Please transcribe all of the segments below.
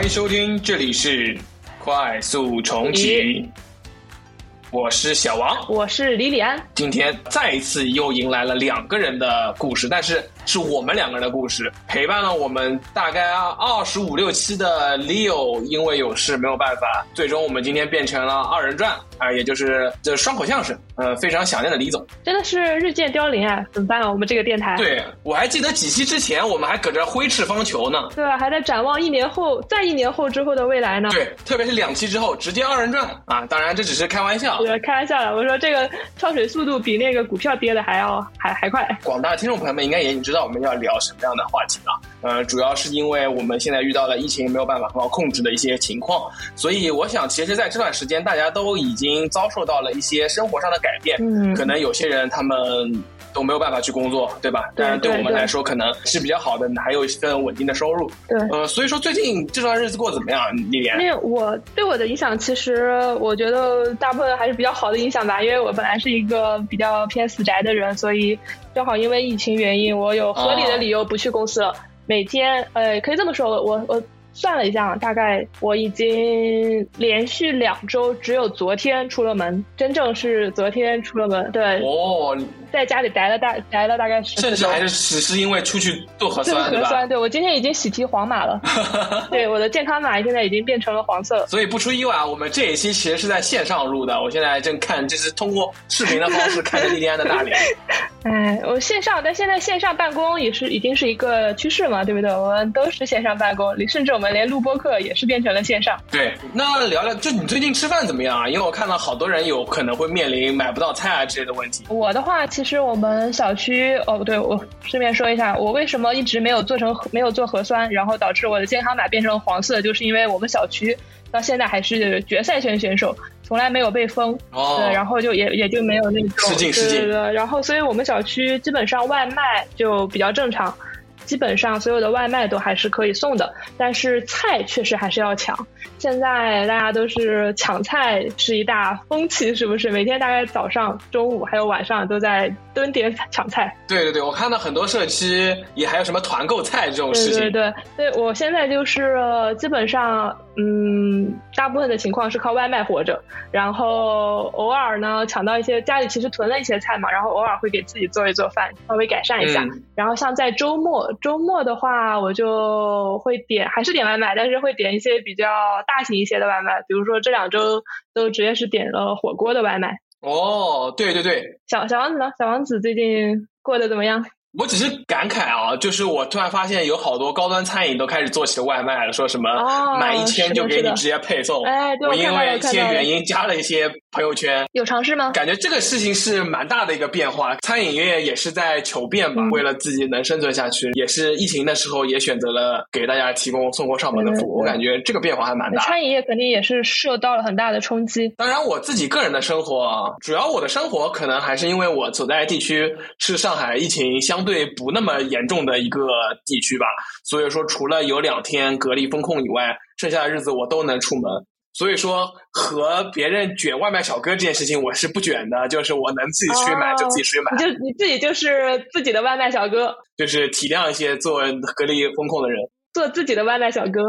欢迎收听，这里是快速重启。我是小王，我是李李安。今天再一次又迎来了两个人的故事，但是是我们两个人的故事，陪伴了我们大概二十五六期的 Leo，因为有事没有办法，最终我们今天变成了二人转啊，也就是这双口相声。呃，非常想念的李总，真的是日渐凋零啊！怎么办啊？我们这个电台，对我还记得几期之前，我们还搁这挥斥方遒呢，对吧？还在展望一年后，再一年后之后的未来呢。对，特别是两期之后，直接二人转啊！当然这只是开玩笑，对，开玩笑的。我说这个跳水速度比那个股票跌的还要还还快。广大听众朋友们应该也已经知道我们要聊什么样的话题了。呃，主要是因为我们现在遇到了疫情没有办法很好控制的一些情况，所以我想，其实在这段时间，大家都已经遭受到了一些生活上的改变。嗯，可能有些人他们都没有办法去工作，对吧？但是对我们来说，可能是比较好的，还有一份稳定的收入。对，呃，所以说最近这段日子过得怎么样，丽莲？因为我对我的影响，其实我觉得大部分还是比较好的影响吧。因为我本来是一个比较偏死宅的人，所以正好因为疫情原因，我有合理的理由不去公司了。每天，呃，可以这么说，我我算了一下，大概我已经连续两周只有昨天出了门，真正是昨天出了门，对。哦。在家里待了大待了大概十，甚至还是只是因为出去做核酸，核酸，对我今天已经喜提黄码了，对我的健康码现在已经变成了黄色。所以不出意外，我们这一期其实是在线上录的。我现在正看，就是通过视频的方式看着 莉莉安的大脸。哎，我线上，但现在线上办公也是已经是一个趋势嘛，对不对？我们都是线上办公，甚至我们连录播课也是变成了线上。对，那聊聊，就你最近吃饭怎么样啊？因为我看到好多人有可能会面临买不到菜啊之类的问题。我的话，其实我们小区哦，不对我顺便说一下，我为什么一直没有做成没有做核酸，然后导致我的健康码变成黄色，就是因为我们小区到现在还是决赛圈选手。从来没有被封，对，然后就也也就没有那种，对对对，然后所以我们小区基本上外卖就比较正常，基本上所有的外卖都还是可以送的，但是菜确实还是要抢。现在大家都是抢菜是一大风气，是不是？每天大概早上、中午还有晚上都在蹲点抢菜。对对对，我看到很多社区也还有什么团购菜这种事情。对对对，对我现在就是基本上，嗯，大部分的情况是靠外卖活着，然后偶尔呢抢到一些家里其实囤了一些菜嘛，然后偶尔会给自己做一做饭，稍微改善一下。然后像在周末，周末的话我就会点，还是点外卖，但是会点一些比较。大型一些的外卖，比如说这两周都直接是点了火锅的外卖。哦，对对对，小小王子呢？小王子最近过得怎么样？我只是感慨啊，就是我突然发现有好多高端餐饮都开始做起了外卖了，说什么买一千就给你直接配送。哎，我因为一些原因加了一些朋友圈。有尝试吗？感觉这个事情是蛮大的一个变化，餐饮业也是在求变吧，为了自己能生存下去，也是疫情的时候也选择了给大家提供送货上门的服务。我感觉这个变化还蛮大。餐饮业肯定也是受到了很大的冲击。当然，我自己个人的生活，主要我的生活可能还是因为我所在地区是上海，疫情相对不那么。严重的一个地区吧，所以说除了有两天隔离风控以外，剩下的日子我都能出门。所以说和别人卷外卖小哥这件事情，我是不卷的，就是我能自己去买就自己去买。就你自己就是自己的外卖小哥，就是体谅一些做隔离风控的人，做自己的外卖小哥。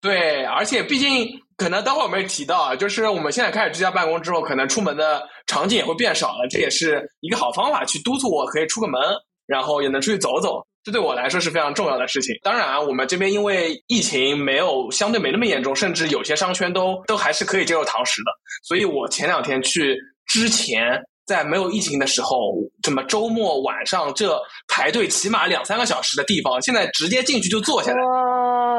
对，而且毕竟可能待会儿我们也提到啊，就是我们现在开始居家办公之后，可能出门的场景也会变少了，这也是一个好方法，去督促我可以出个门。然后也能出去走走，这对我来说是非常重要的事情。当然，我们这边因为疫情没有相对没那么严重，甚至有些商圈都都还是可以接受堂食的。所以我前两天去之前。在没有疫情的时候，怎么周末晚上这排队起码两三个小时的地方，现在直接进去就坐下来，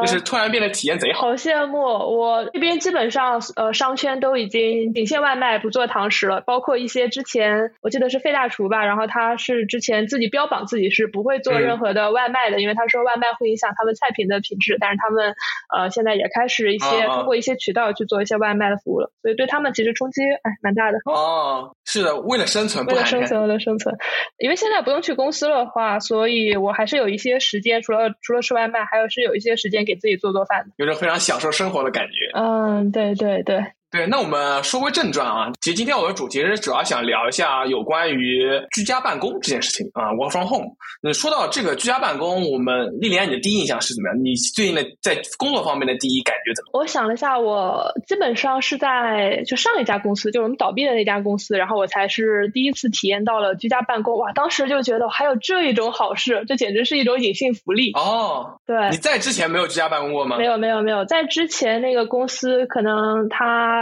就是突然变得体验贼好。好羡慕！我这边基本上呃商圈都已经仅限外卖，不做堂食了。包括一些之前我记得是费大厨吧，然后他是之前自己标榜自己是不会做任何的外卖的，因为他说外卖会影响他们菜品的品质。但是他们呃现在也开始一些通过一些渠道去做一些外卖的服务了，所以对他们其实冲击哎蛮大的。哦，是的，为。为了生存，为了生存，为了生存，因为现在不用去公司的话，所以我还是有一些时间，除了除了吃外卖，还有是有一些时间给自己做做饭的，有种非常享受生活的感觉。嗯，对对对。对，那我们说回正传啊，其实今天我的主题是主要想聊一下有关于居家办公这件事情啊，work from home。你说到这个居家办公，我们丽莲，你的第一印象是怎么样？你最近的在工作方面的第一感觉怎么？我想了一下，我基本上是在就上一家公司，就我们倒闭的那家公司，然后我才是第一次体验到了居家办公。哇，当时就觉得还有这一种好事，这简直是一种隐性福利哦。对，你在之前没有居家办公过吗？没有，没有，没有，在之前那个公司可能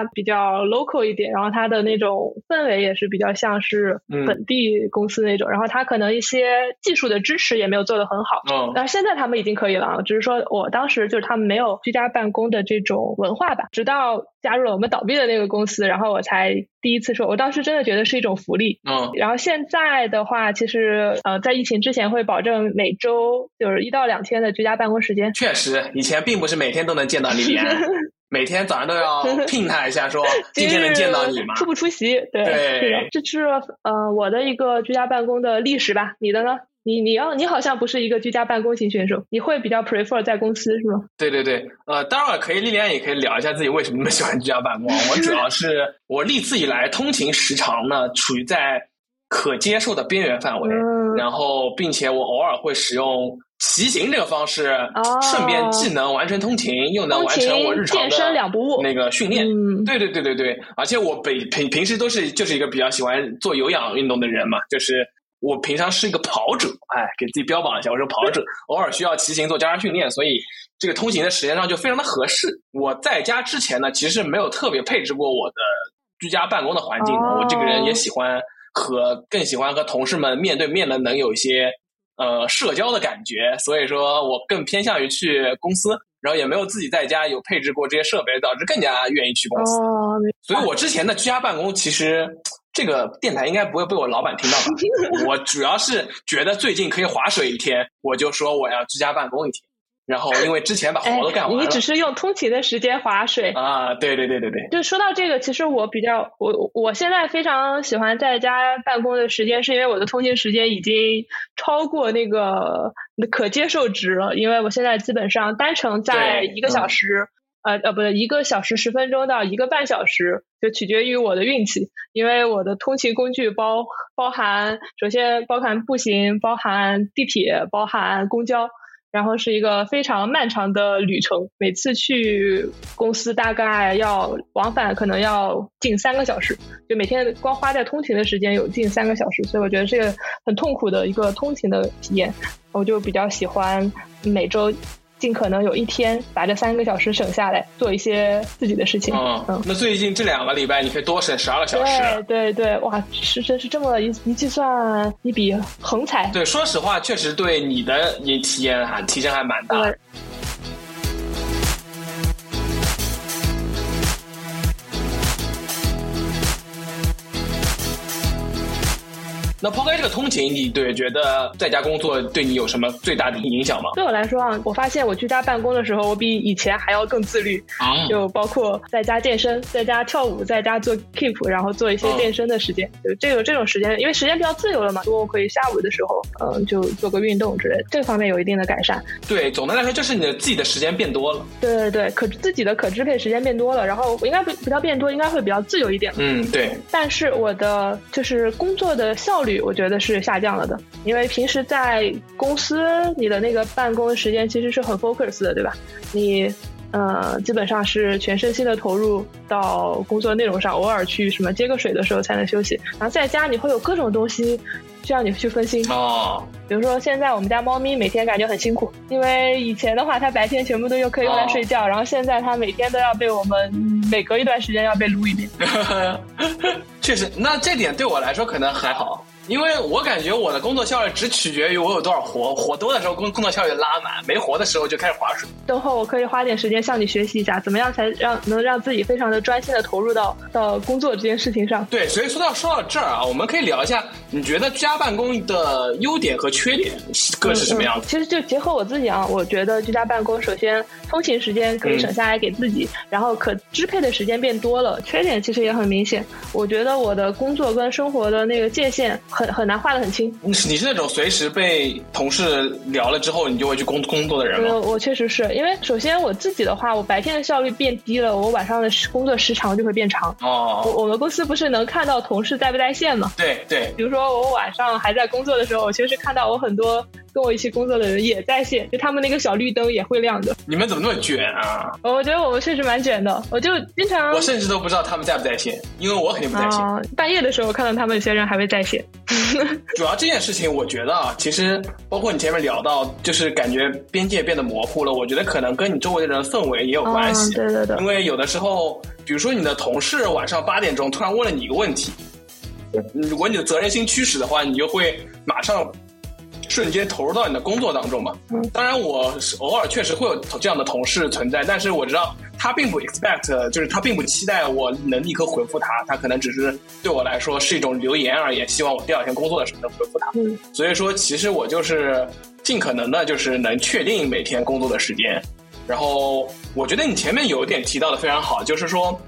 它。比较 local 一点，然后它的那种氛围也是比较像是本地公司那种，然后它可能一些技术的支持也没有做得很好。嗯，但是现在他们已经可以了，只是说我当时就是他们没有居家办公的这种文化吧。直到加入了我们倒闭的那个公司，然后我才第一次说，我当时真的觉得是一种福利。嗯，然后现在的话，其实呃，在疫情之前会保证每周就是一到两天的居家办公时间。确实，以前并不是每天都能见到李莲。每天早上都要 聘他一下，说 今天能见到你吗？出不出席？对，是的，这是呃我的一个居家办公的历史吧？你的呢？你你要你好像不是一个居家办公型选手，你会比较 prefer 在公司是吗？对对对，呃，当然可以，丽莲也可以聊一下自己为什么那么喜欢居家办公。我主要是我历次以来通勤时长呢处于在可接受的边缘范围，然后并且我偶尔会使用。骑行这个方式，顺便既能完成通勤，又能完成我日常的那个训练。对对对对对，而且我北平平时都是就是一个比较喜欢做有氧运动的人嘛，就是我平常是一个跑者，哎，给自己标榜一下，我是跑者，偶尔需要骑行做加强训练，所以这个通勤的时间上就非常的合适。我在家之前呢，其实没有特别配置过我的居家办公的环境的，我这个人也喜欢和更喜欢和同事们面对面的，能有一些。呃，社交的感觉，所以说我更偏向于去公司，然后也没有自己在家有配置过这些设备，导致更加愿意去公司。所以我之前的居家办公，其实这个电台应该不会被我老板听到吧？我主要是觉得最近可以划水一天，我就说我要居家办公一天。然后，因为之前把活都干完了，你只是用通勤的时间划水啊？对对对对对。就说到这个，其实我比较我我现在非常喜欢在家办公的时间，是因为我的通勤时间已经超过那个可接受值了。因为我现在基本上单程在一个小时，呃呃，不对，一个小时十分钟到一个半小时，就取决于我的运气。因为我的通勤工具包包含，首先包含步行，包含地铁，包含公交。然后是一个非常漫长的旅程，每次去公司大概要往返可能要近三个小时，就每天光花在通勤的时间有近三个小时，所以我觉得这个很痛苦的一个通勤的体验，我就比较喜欢每周。尽可能有一天把这三个小时省下来，做一些自己的事情。嗯，那最近这两个礼拜你可以多省十二个小时。对对对，哇，是真是这么一一计算一笔横财。对，说实话，确实对你的你体验还提升还蛮大。那抛开这个通勤，你对觉得在家工作对你有什么最大的影响吗？对我来说啊，我发现我居家办公的时候，我比以前还要更自律啊！就包括在家健身、在家跳舞、在家做 keep，然后做一些健身的时间，就这个这种时间，因为时间比较自由了嘛，我可以下午的时候，嗯，就做个运动之类，这方面有一定的改善。对，总的来说就是你的自己的时间变多了。对对对，可自己的可支配时间变多了，然后我应该不不叫变多，应该会比较自由一点。嗯，对。但是我的就是工作的效率。我觉得是下降了的，因为平时在公司，你的那个办公时间其实是很 focus 的，对吧？你呃，基本上是全身心的投入到工作内容上，偶尔去什么接个水的时候才能休息。然后在家你会有各种东西需要你去分心哦，比如说现在我们家猫咪每天感觉很辛苦，因为以前的话它白天全部都又可以用来睡觉，然后现在它每天都要被我们每隔一段时间要被撸一遍。确实，那这点对我来说可能还好。因为我感觉我的工作效率只取决于我有多少活，活多的时候工工作效率拉满，没活的时候就开始划水。等会我可以花点时间向你学习一下，怎么样才让能让自己非常的专心的投入到到工作这件事情上。对，所以说到说到这儿啊，我们可以聊一下，你觉得居家办公的优点和缺点各是什么样子？其实就结合我自己啊，我觉得居家办公首先通勤时间可以省下来给自己，然后可支配的时间变多了。缺点其实也很明显，我觉得我的工作跟生活的那个界限。很很难画的很清。你是你是那种随时被同事聊了之后，你就会去工工作的人吗？我我确实是因为首先我自己的话，我白天的效率变低了，我晚上的工作时长就会变长。哦，我我们公司不是能看到同事在不在线吗？对对，比如说我晚上还在工作的时候，我其实看到我很多跟我一起工作的人也在线，就他们那个小绿灯也会亮的。你们怎么那么卷啊？我觉得我们确实蛮卷的，我就经常我甚至都不知道他们在不在线，因为我肯定不在线。啊，半夜的时候看到他们有些人还会在线。主要这件事情，我觉得啊，其实包括你前面聊到，就是感觉边界变得模糊了。我觉得可能跟你周围的人氛围也有关系。对对对，因为有的时候，比如说你的同事晚上八点钟突然问了你一个问题，如果你的责任心驱使的话，你就会马上瞬间投入到你的工作当中嘛。当然，我是偶尔确实会有这样的同事存在，但是我知道他并不 expect，就是他并不期待我能立刻回复他，他可能只是对我来说是一种留言而言，希望我第二天工作的时候能回复他。嗯，所以说，其实我就是尽可能的，就是能确定每天工作的时间。然后，我觉得你前面有一点提到的非常好，就是说。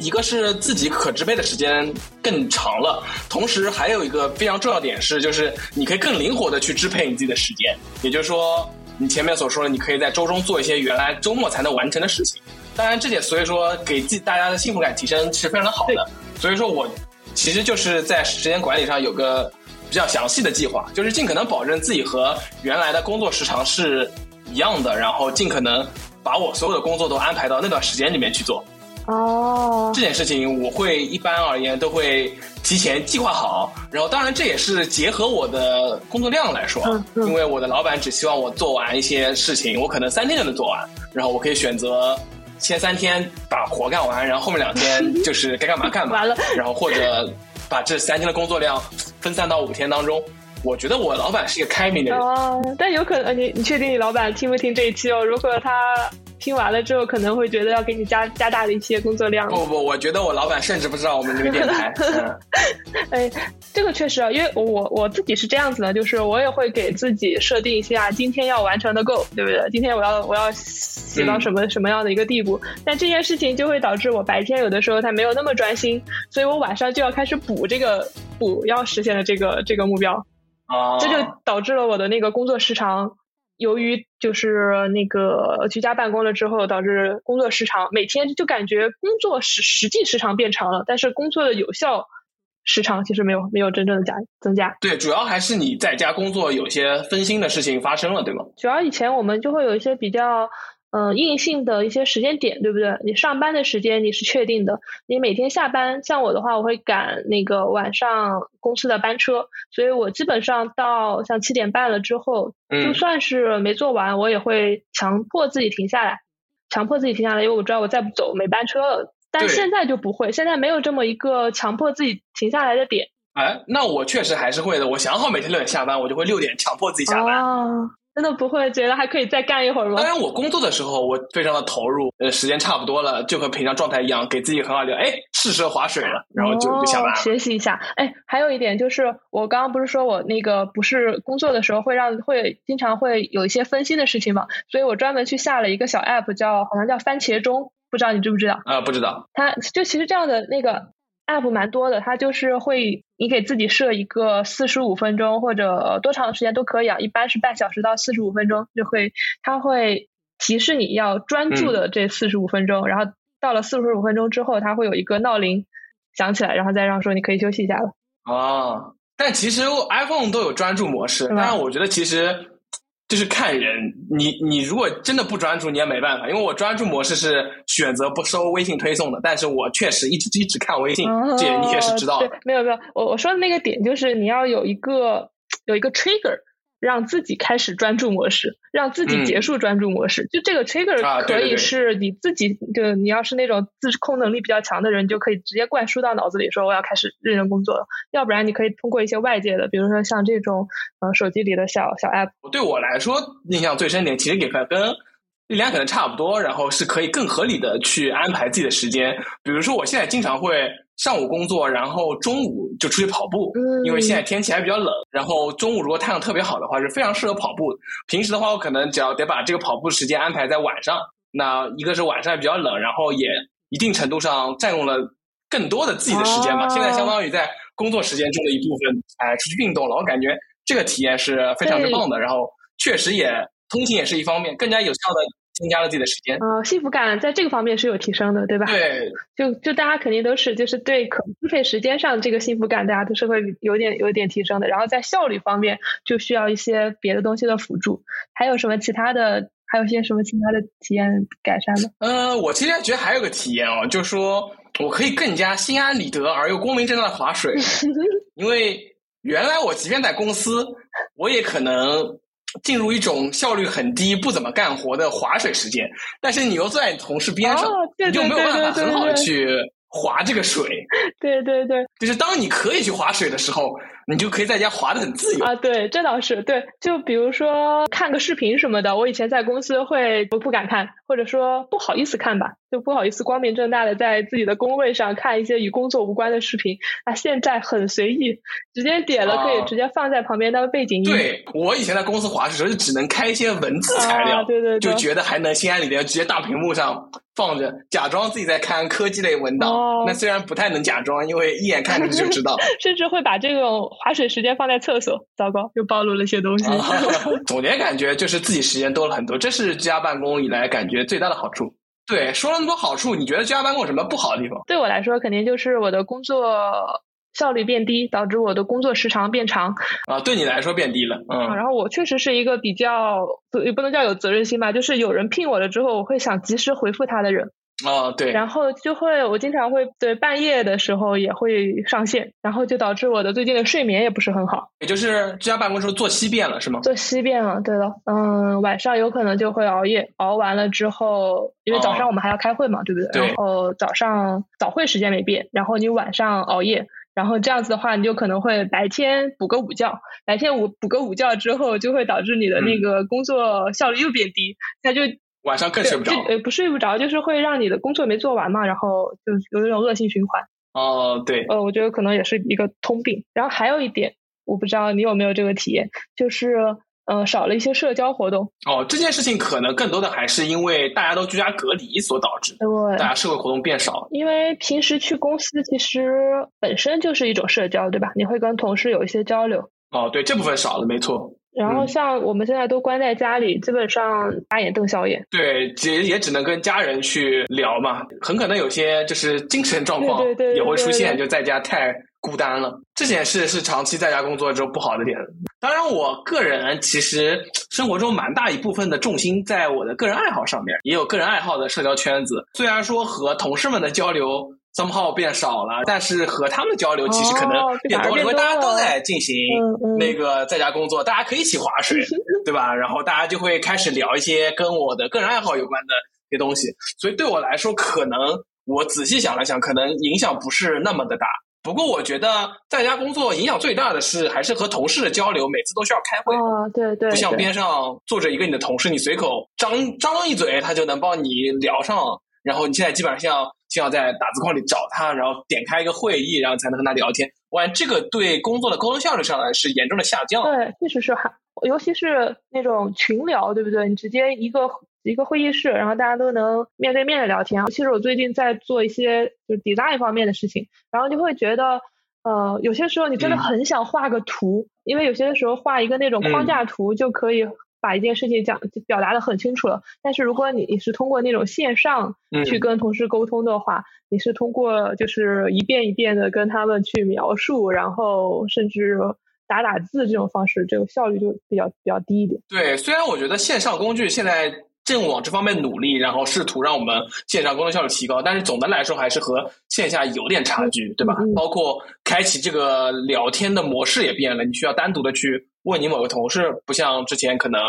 一个是自己可支配的时间更长了，同时还有一个非常重要点是，就是你可以更灵活的去支配你自己的时间。也就是说，你前面所说的，你可以在周中做一些原来周末才能完成的事情。当然，这点所以说给自己大家的幸福感提升是非常的好的。所以说我其实就是在时间管理上有个比较详细的计划，就是尽可能保证自己和原来的工作时长是一样的，然后尽可能把我所有的工作都安排到那段时间里面去做。哦，这件事情我会一般而言都会提前计划好，然后当然这也是结合我的工作量来说，因为我的老板只希望我做完一些事情，我可能三天就能做完，然后我可以选择前三天把活干完，然后后面两天 就是该干嘛干嘛，完了，然后或者把这三天的工作量分散到五天当中。我觉得我老板是一个开明的人，哦，但有可能你你确定你老板听不听这一期哦？如果他。听完了之后，可能会觉得要给你加加大的一些工作量。不不，我觉得我老板甚至不知道我们这个电台。哎，这个确实啊，因为我我自己是这样子的，就是我也会给自己设定一下今天要完成的够，对不对？今天我要我要写到什么什么样的一个地步？但这件事情就会导致我白天有的时候他没有那么专心，所以我晚上就要开始补这个补要实现的这个这个目标。啊，这就导致了我的那个工作时长。由于就是那个居家办公了之后，导致工作时长每天就感觉工作实实际时长变长了，但是工作的有效时长其实没有没有真正的加增加。对，主要还是你在家工作有些分心的事情发生了，对吗？主要以前我们就会有一些比较。嗯，硬性的一些时间点，对不对？你上班的时间你是确定的，你每天下班，像我的话，我会赶那个晚上公司的班车，所以我基本上到像七点半了之后，就算是没做完，我也会强迫自己停下来，强迫自己停下来，因为我知道我再不走没班车了。但现在就不会，现在没有这么一个强迫自己停下来的点。哎，那我确实还是会的。我想好每天六点下班，我就会六点强迫自己下班。真的不会觉得还可以再干一会儿吗？当然，我工作的时候我非常的投入，呃，时间差不多了，就和平常状态一样，给自己很好的哎，适时划水了，然后就就下班。学习一下，哎，还有一点就是，我刚刚不是说我那个不是工作的时候会让会经常会有一些分心的事情嘛，所以我专门去下了一个小 app，叫好像叫番茄钟，不知道你知不知道？啊，不知道。它就其实这样的那个。App 蛮多的，它就是会你给自己设一个四十五分钟或者多长时间都可以啊，一般是半小时到四十五分钟就会，它会提示你要专注的这四十五分钟，然后到了四十五分钟之后，它会有一个闹铃响起来，然后再让说你可以休息一下了。哦，但其实 iPhone 都有专注模式，但是我觉得其实。就是看人，你你如果真的不专注，你也没办法。因为我专注模式是选择不收微信推送的，但是我确实一直一直看微信，这你也是知道。的，没有没有，我我说的那个点就是你要有一个有一个 trigger。让自己开始专注模式，让自己结束专注模式。就这个 trigger 可以是你自己，就你要是那种自控能力比较强的人，就可以直接灌输到脑子里，说我要开始认真工作了。要不然你可以通过一些外界的，比如说像这种呃手机里的小小 app。对我来说，印象最深点其实也跟跟力量可能差不多，然后是可以更合理的去安排自己的时间。比如说，我现在经常会。上午工作，然后中午就出去跑步，因为现在天气还比较冷。然后中午如果太阳特别好的话，是非常适合跑步。平时的话，我可能只要得把这个跑步时间安排在晚上。那一个是晚上比较冷，然后也一定程度上占用了更多的自己的时间嘛。现在相当于在工作时间中的一部分，哎，出去运动了。我感觉这个体验是非常之棒的。然后确实也通勤也是一方面，更加有效的增加了自己的时间。啊，幸福感在这个方面是有提升的，对吧？对，就就大家肯定都是就是对可支配时间上这个幸福感，大家都是会有点有点提升的。然后在效率方面，就需要一些别的东西的辅助。还有什么其他的？还有些什么其他的体验改善吗？呃，我其实觉得还有个体验哦，就是说我可以更加心安理得而又光明正大的划水，因为原来我即便在公司，我也可能进入一种效率很低、不怎么干活的划水时间。但是你又坐在你同事边上，你就没有办法很好的去划这个水。对对对，就是当你可以去划水的时候。你就可以在家滑的很自由啊！对，这倒是对。就比如说看个视频什么的，我以前在公司会不不敢看，或者说不好意思看吧，就不好意思光明正大的在自己的工位上看一些与工作无关的视频。啊，现在很随意，直接点了可以直接放在旁边当背景音。对我以前在公司滑的时候，就只能开一些文字材料，对对对，就觉得还能心安理得，直接大屏幕上放着，假装自己在看科技类文档。那虽然不太能假装，因为一眼看着就知道。甚至会把这种。划水时间放在厕所，糟糕，又暴露了些东西。总结感觉就是自己时间多了很多，这是居家办公以来感觉最大的好处。对，说了那么多好处，你觉得居家办公有什么不好的地方？对我来说，肯定就是我的工作效率变低，导致我的工作时长变长。啊，对你来说变低了。嗯。然后我确实是一个比较也不能叫有责任心吧，就是有人聘我了之后，我会想及时回复他的人。哦，对，然后就会，我经常会对半夜的时候也会上线，然后就导致我的最近的睡眠也不是很好。也就是居家办公时候作息变了，是吗？作息变了，对的，嗯，晚上有可能就会熬夜，熬完了之后，因为早上我们还要开会嘛，对不对？然后早上早会时间没变，然后你晚上熬夜，然后这样子的话，你就可能会白天补个午觉，白天午补个午觉之后，就会导致你的那个工作效率又变低，那就。晚上更睡不着，呃，不睡不着，就是会让你的工作没做完嘛，然后就有一种恶性循环。哦，对，呃，我觉得可能也是一个通病。然后还有一点，我不知道你有没有这个体验，就是呃，少了一些社交活动。哦，这件事情可能更多的还是因为大家都居家隔离所导致，对，大家社会活动变少。因为平时去公司其实本身就是一种社交，对吧？你会跟同事有一些交流。哦，对，这部分少了，没错。然后像我们现在都关在家里，基本上大眼瞪小眼。对，也也只能跟家人去聊嘛，很可能有些就是精神状况也会出现，就在家太孤单了。这件事是长期在家工作之后不好的点。当然，我个人其实生活中蛮大一部分的重心在我的个人爱好上面，也有个人爱好的社交圈子。虽然说和同事们的交流。账号变少了，但是和他们交流其实可能变多了，因为大家都在进行那个在家工作，大家可以一起划水，对吧？然后大家就会开始聊一些跟我的个人爱好有关的一些东西，所以对我来说，可能我仔细想了想，可能影响不是那么的大。不过我觉得在家工作影响最大的是还是和同事的交流，每次都需要开会，啊对对，不像边上坐着一个你的同事，你随口张张一嘴，他就能帮你聊上。然后你现在基本上像。就要在打字框里找他，然后点开一个会议，然后才能和他聊天。哇，这个对工作的沟通效率上来是严重的下降。对，确实是，还尤其是那种群聊，对不对？你直接一个一个会议室，然后大家都能面对面的聊天。其实我最近在做一些就是 design 方面的事情，然后就会觉得，呃，有些时候你真的很想画个图，因为有些时候画一个那种框架图就可以。把一件事情讲表达的很清楚了，但是如果你你是通过那种线上去跟同事沟通的话，你是通过就是一遍一遍的跟他们去描述，然后甚至打打字这种方式，这个效率就比较比较低一点。对，虽然我觉得线上工具现在正往这方面努力，然后试图让我们线上工作效率提高，但是总的来说还是和线下有点差距，对吧？包括开启这个聊天的模式也变了，你需要单独的去。问你某个同事，不像之前可能，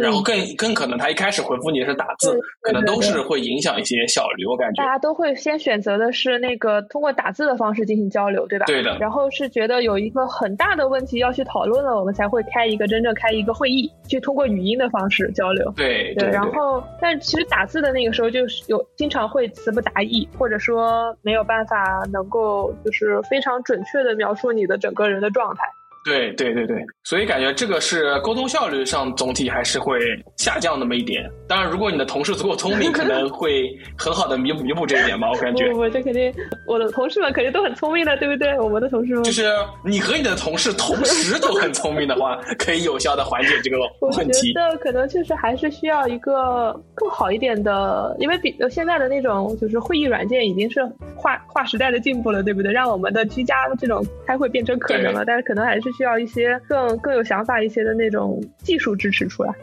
然后更更可能他一开始回复你是打字，可能都是会影响一些效率。我感觉大家都会先选择的是那个通过打字的方式进行交流，对吧？对的。然后是觉得有一个很大的问题要去讨论了，我们才会开一个真正开一个会议，去通过语音的方式交流。对对。然后，但其实打字的那个时候就是有经常会词不达意，或者说没有办法能够就是非常准确的描述你的整个人的状态。对对对对，所以感觉这个是沟通效率上总体还是会下降那么一点。当然，如果你的同事足够聪明，可能会很好的弥补弥补这一点吧。我感觉，我这肯定，我的同事们肯定都很聪明的，对不对？我们的同事们，就是你和你的同事同时都很聪明的话，可以有效的缓解这个问题。我觉得可能确实还是需要一个更好一点的，因为比现在的那种就是会议软件已经是划划时代的进步了，对不对？让我们的居家这种开会变成可能了，但是可能还是需要一些更更有想法一些的那种技术支持出来。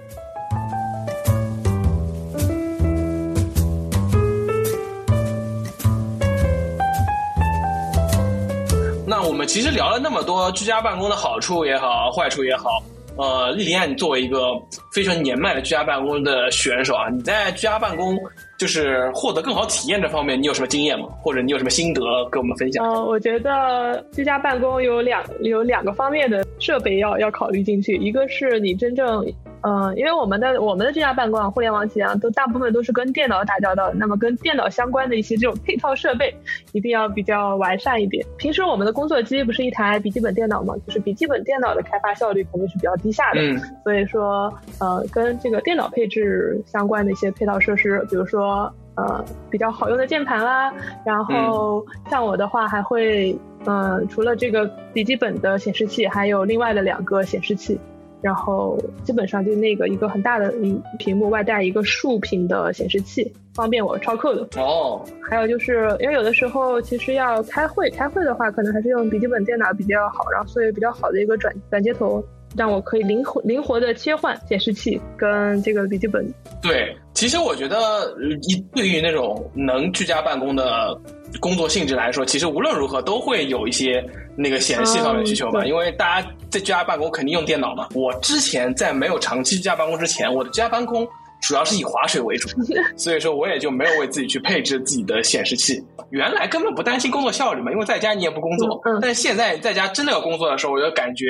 那我们其实聊了那么多居家办公的好处也好，坏处也好。呃，莉莉安，你作为一个非常年迈的居家办公的选手啊，你在居家办公就是获得更好体验这方面，你有什么经验吗？或者你有什么心得跟我们分享？嗯，我觉得居家办公有两有两个方面的设备要要考虑进去，一个是你真正。嗯，因为我们的我们的这家办公啊，互联网企业啊，都大部分都是跟电脑打交道的。那么跟电脑相关的一些这种配套设备，一定要比较完善一点。平时我们的工作机不是一台笔记本电脑嘛，就是笔记本电脑的开发效率肯定是比较低下的。嗯。所以说，呃，跟这个电脑配置相关的一些配套设施，比如说呃比较好用的键盘啦，然后像我的话还会，嗯，除了这个笔记本的显示器，还有另外的两个显示器。然后基本上就那个一个很大的屏屏幕外带一个竖屏的显示器，方便我抄 code。哦，还有就是因为有的时候其实要开会，开会的话可能还是用笔记本电脑比较好，然后所以比较好的一个转转接头，让我可以灵活灵活的切换显示器跟这个笔记本。对，其实我觉得一对于那种能居家办公的。工作性质来说，其实无论如何都会有一些那个显示器方面的需求吧，因为大家在居家办公肯定用电脑嘛。我之前在没有长期居家办公之前，我的居家办公主要是以划水为主，所以说我也就没有为自己去配置自己的显示器。原来根本不担心工作效率嘛，因为在家你也不工作。嗯。但是现在在家真的要工作的时候，我就感觉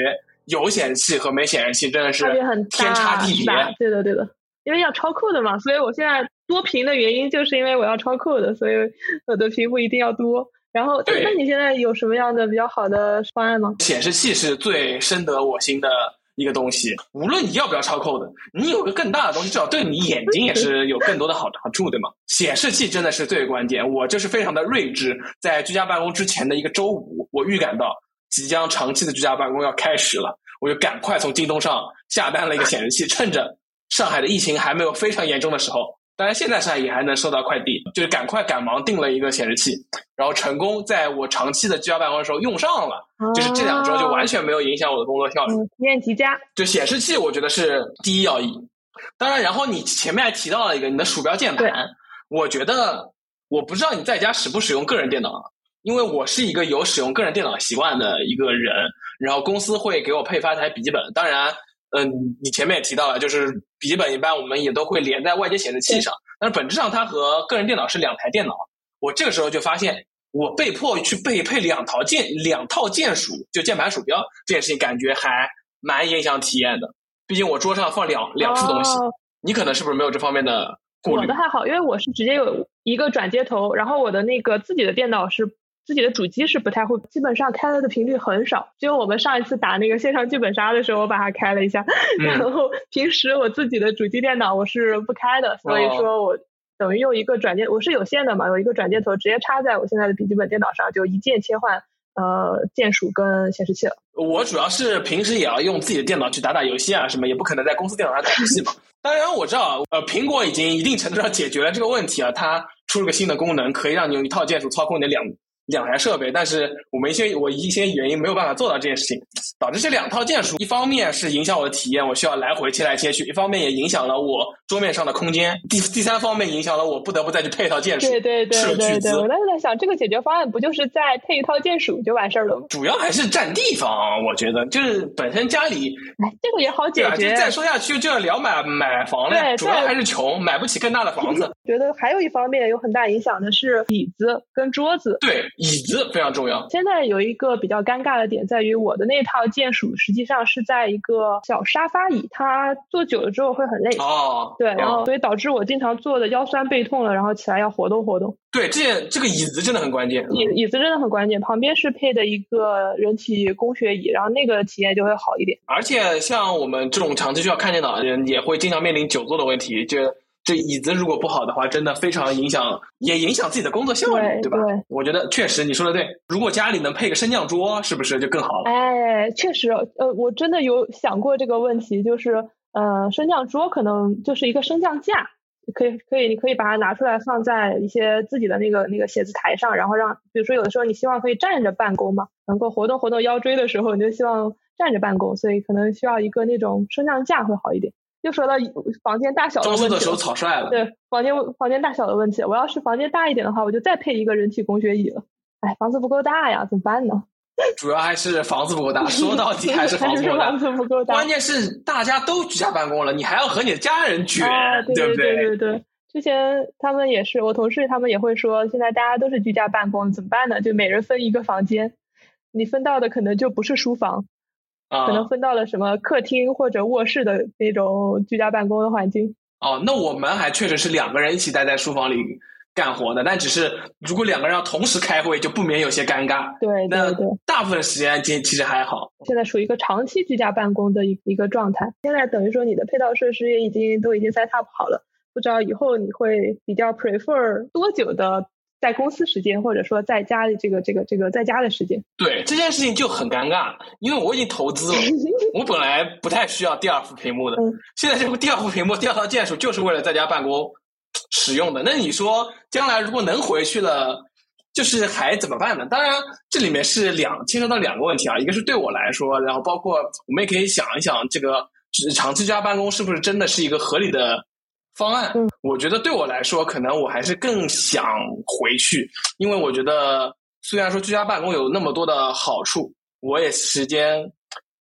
有显示器和没显示器真的是天差地别。对的，对的。因为要超酷的嘛，所以我现在多屏的原因就是因为我要超酷的，所以我的屏幕一定要多。然后，那你现在有什么样的比较好的方案吗？显示器是最深得我心的一个东西，无论你要不要超酷的，你有个更大的东西，至少对你眼睛也是有更多的好好处，对吗？显示器真的是最关键。我就是非常的睿智，在居家办公之前的一个周五，我预感到即将长期的居家办公要开始了，我就赶快从京东上下单了一个显示器，趁着。上海的疫情还没有非常严重的时候，当然现在上海也还能收到快递，就是赶快赶忙订了一个显示器，然后成功在我长期的居家办公的时候用上了，就是这两周就完全没有影响我的工作效率，体验极佳。就显示器，我觉得是第一要义。当然，然后你前面还提到了一个你的鼠标键盘，我觉得我不知道你在家使不使用个人电脑，因为我是一个有使用个人电脑习惯的一个人，然后公司会给我配发台笔记本，当然。嗯，你前面也提到了，就是笔记本一般我们也都会连在外接显示器上，但是本质上它和个人电脑是两台电脑。我这个时候就发现，我被迫去备配两套键两套键鼠，就键盘鼠标这件事情，感觉还蛮影响体验的。毕竟我桌上放两两处东西，你可能是不是没有这方面的顾虑？我的还好，因为我是直接有一个转接头，然后我的那个自己的电脑是。自己的主机是不太会，基本上开了的频率很少。就我们上一次打那个线上剧本杀的时候，我把它开了一下。然后平时我自己的主机电脑我是不开的，所以说我等于用一个转接，我是有线的嘛，有一个转接头直接插在我现在的笔记本电脑上，就一键切换呃键鼠跟显示器了。我主要是平时也要用自己的电脑去打打游戏啊什么，也不可能在公司电脑上打游戏嘛。当然我知道，呃，苹果已经一定程度上解决了这个问题啊，它出了个新的功能，可以让你用一套键鼠操控你的两。两台设备，但是我们一些我一些原因没有办法做到这件事情，导致这两套键鼠一方面是影响我的体验，我需要来回切来切去；一方面也影响了我桌面上的空间。第第三方面影响了我不得不再去配一套键鼠。对对对对对，我当时在想，这个解决方案不就是再配一套键鼠就完事儿了吗？主要还是占地方，我觉得就是本身家里，哎，这个也好解决。再说下去就要聊买买房了，主要还是穷，买不起更大的房子。觉得还有一方面有很大影响的是椅子跟桌子。对。椅子非常重要。现在有一个比较尴尬的点在于，我的那套键鼠实际上是在一个小沙发椅，它坐久了之后会很累。哦，对，然后哦所以导致我经常坐的腰酸背痛了，然后起来要活动活动。对，这件这个椅子真的很关键。椅椅子真的很关键，旁边是配的一个人体工学椅，然后那个体验就会好一点。而且像我们这种长期需要看电脑的人，也会经常面临久坐的问题。就这椅子如果不好的话，真的非常影响，也影响自己的工作效率，吧？对对我觉得确实你说的对。如果家里能配个升降桌，是不是就更好了？哎，确实，呃，我真的有想过这个问题，就是，呃，升降桌可能就是一个升降架，可以可以，你可以把它拿出来放在一些自己的那个那个写字台上，然后让，比如说有的时候你希望可以站着办公嘛，能够活动活动腰椎的时候，你就希望站着办公，所以可能需要一个那种升降架会好一点。又说到房间大小的装问题了，修的时候草率了。对房间房间大小的问题，我要是房间大一点的话，我就再配一个人体工学椅了。哎，房子不够大呀，怎么办呢？主要还是房子不够大，说到底还是房 子不够大房。子不够大。关键是大家都居家办公了，你还要和你的家人卷，啊，对不对对对。之前他们也是，我同事他们也会说，现在大家都是居家办公，怎么办呢？就每人分一个房间，你分到的可能就不是书房，啊，可能分到了什么客厅或者卧室的那种居家办公的环境。哦，那我们还确实是两个人一起待在书房里干活的，但只是如果两个人要同时开会，就不免有些尴尬。对那大部分时间其其实还好。现在属于一个长期居家办公的一一个状态。现在等于说你的配套设施也已经都已经 set up 好了，不知道以后你会比较 prefer 多久的在公司时间，或者说在家里这个这个这个在家的时间。对这件事情就很尴尬，因为我已经投资了，我本来不太需要第二副屏幕的，嗯现在这个第二副屏幕、第二套键数就是为了在家办公使用的。那你说将来如果能回去了，就是还怎么办呢？当然，这里面是两牵扯到两个问题啊，一个是对我来说，然后包括我们也可以想一想，这个长期居家办公是不是真的是一个合理的方案？嗯我觉得对我来说，可能我还是更想回去，因为我觉得虽然说居家办公有那么多的好处，我也时间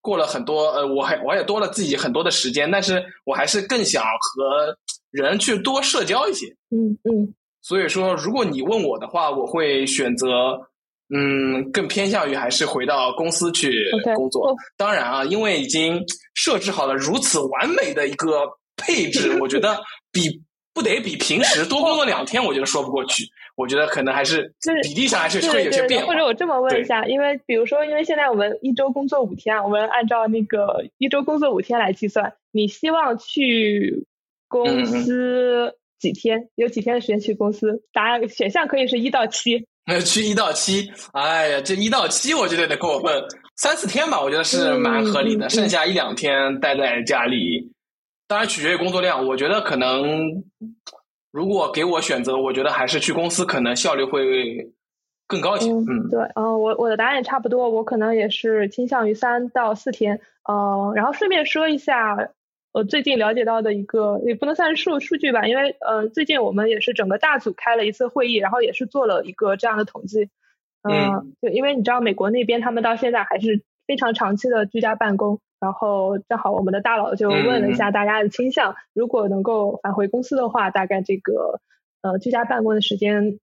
过了很多，呃，我还我也多了自己很多的时间，但是我还是更想和人去多社交一些。嗯嗯所以说，如果你问我的话，我会选择，嗯，更偏向于还是回到公司去工作。哦当然啊，因为已经设置好了如此完美的一个配置，我觉得比不得比平时多工作两天，我觉得说不过去。我觉得可能还是就是比例上还是会有些变化或。者我这么问一下，因为比如说，因为现在我们一周工作五天啊，我们按照那个一周工作五天来计算，你希望去公司几天？有几天的时间去公司？答案选项可以是一到七。呃，去一到七，哎呀，这一到七我觉得有点过分，三四天吧，我觉得是蛮合理的，剩下一两天待在家里，当然取决于工作量。我觉得可能如果给我选择，我觉得还是去公司，可能效率会更高一些。嗯嗯，对，嗯、我我的答案也差不多，我可能也是倾向于三到四天。呃，然后顺便说一下，我最近了解到的一个，也不能算是数数据吧，因为呃，最近我们也是整个大组开了一次会议，然后也是做了一个这样的统计。呃、对，因为你知道美国那边他们到现在还是非常长期的居家办公，然后正好我们的大佬就问了一下大家的倾向，如果能够返回公司的话，大概这个呃居家办公的时间。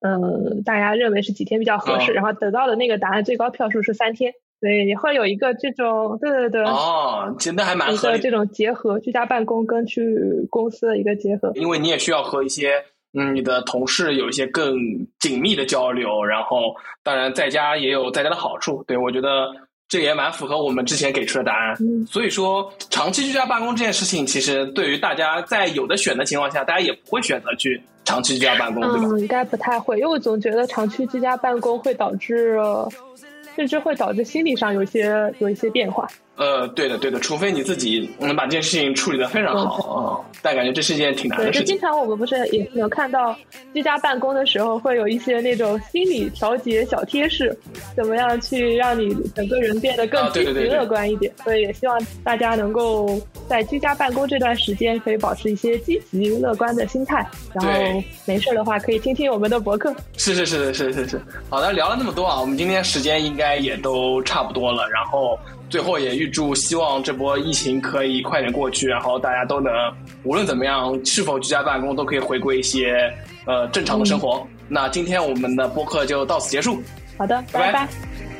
嗯，大家认为是几天比较合适，哦然后得到的那个答案最高票数是三天，所以会有一个这种，对对对，哦，其实那还蛮一合这种结合，居家办公跟去公司的一个结合。因为你也需要和一些嗯你的同事有一些更紧密的交流，然后当然在家也有在家的好处。对我觉得这也蛮符合我们之前给出的答案。嗯所以说，长期居家办公这件事情，其实对于大家在有的选的情况下，大家也不会选择去长期居家办公，对吧？嗯，应该不太会，因为我总觉得长期居家办公会导致，呃甚至会导致心理上有一些有一些变化。呃，对的，对的，除非你自己能把这件事情处理得非常好啊、但感觉这是一件挺难，的事情。就经常我们不是也能看到居家办公的时候，会有一些那种心理调节小贴士，怎么样去让你整个人变得更啊积极乐观一点。所以也希望大家能够在居家办公这段时间，可以保持一些积极乐观的心态，然后没事儿的话可以听听我们的博客。是是是是是是是。好的，聊了那么多啊，我们今天时间应该也都差不多了。然后最后也预祝，希望这波疫情可以快点过去，然后大家都能无论怎么样，是否居家办公都可以回归一些呃正常的生活。那今天我们的播客就到此结束。好的，拜拜拜拜。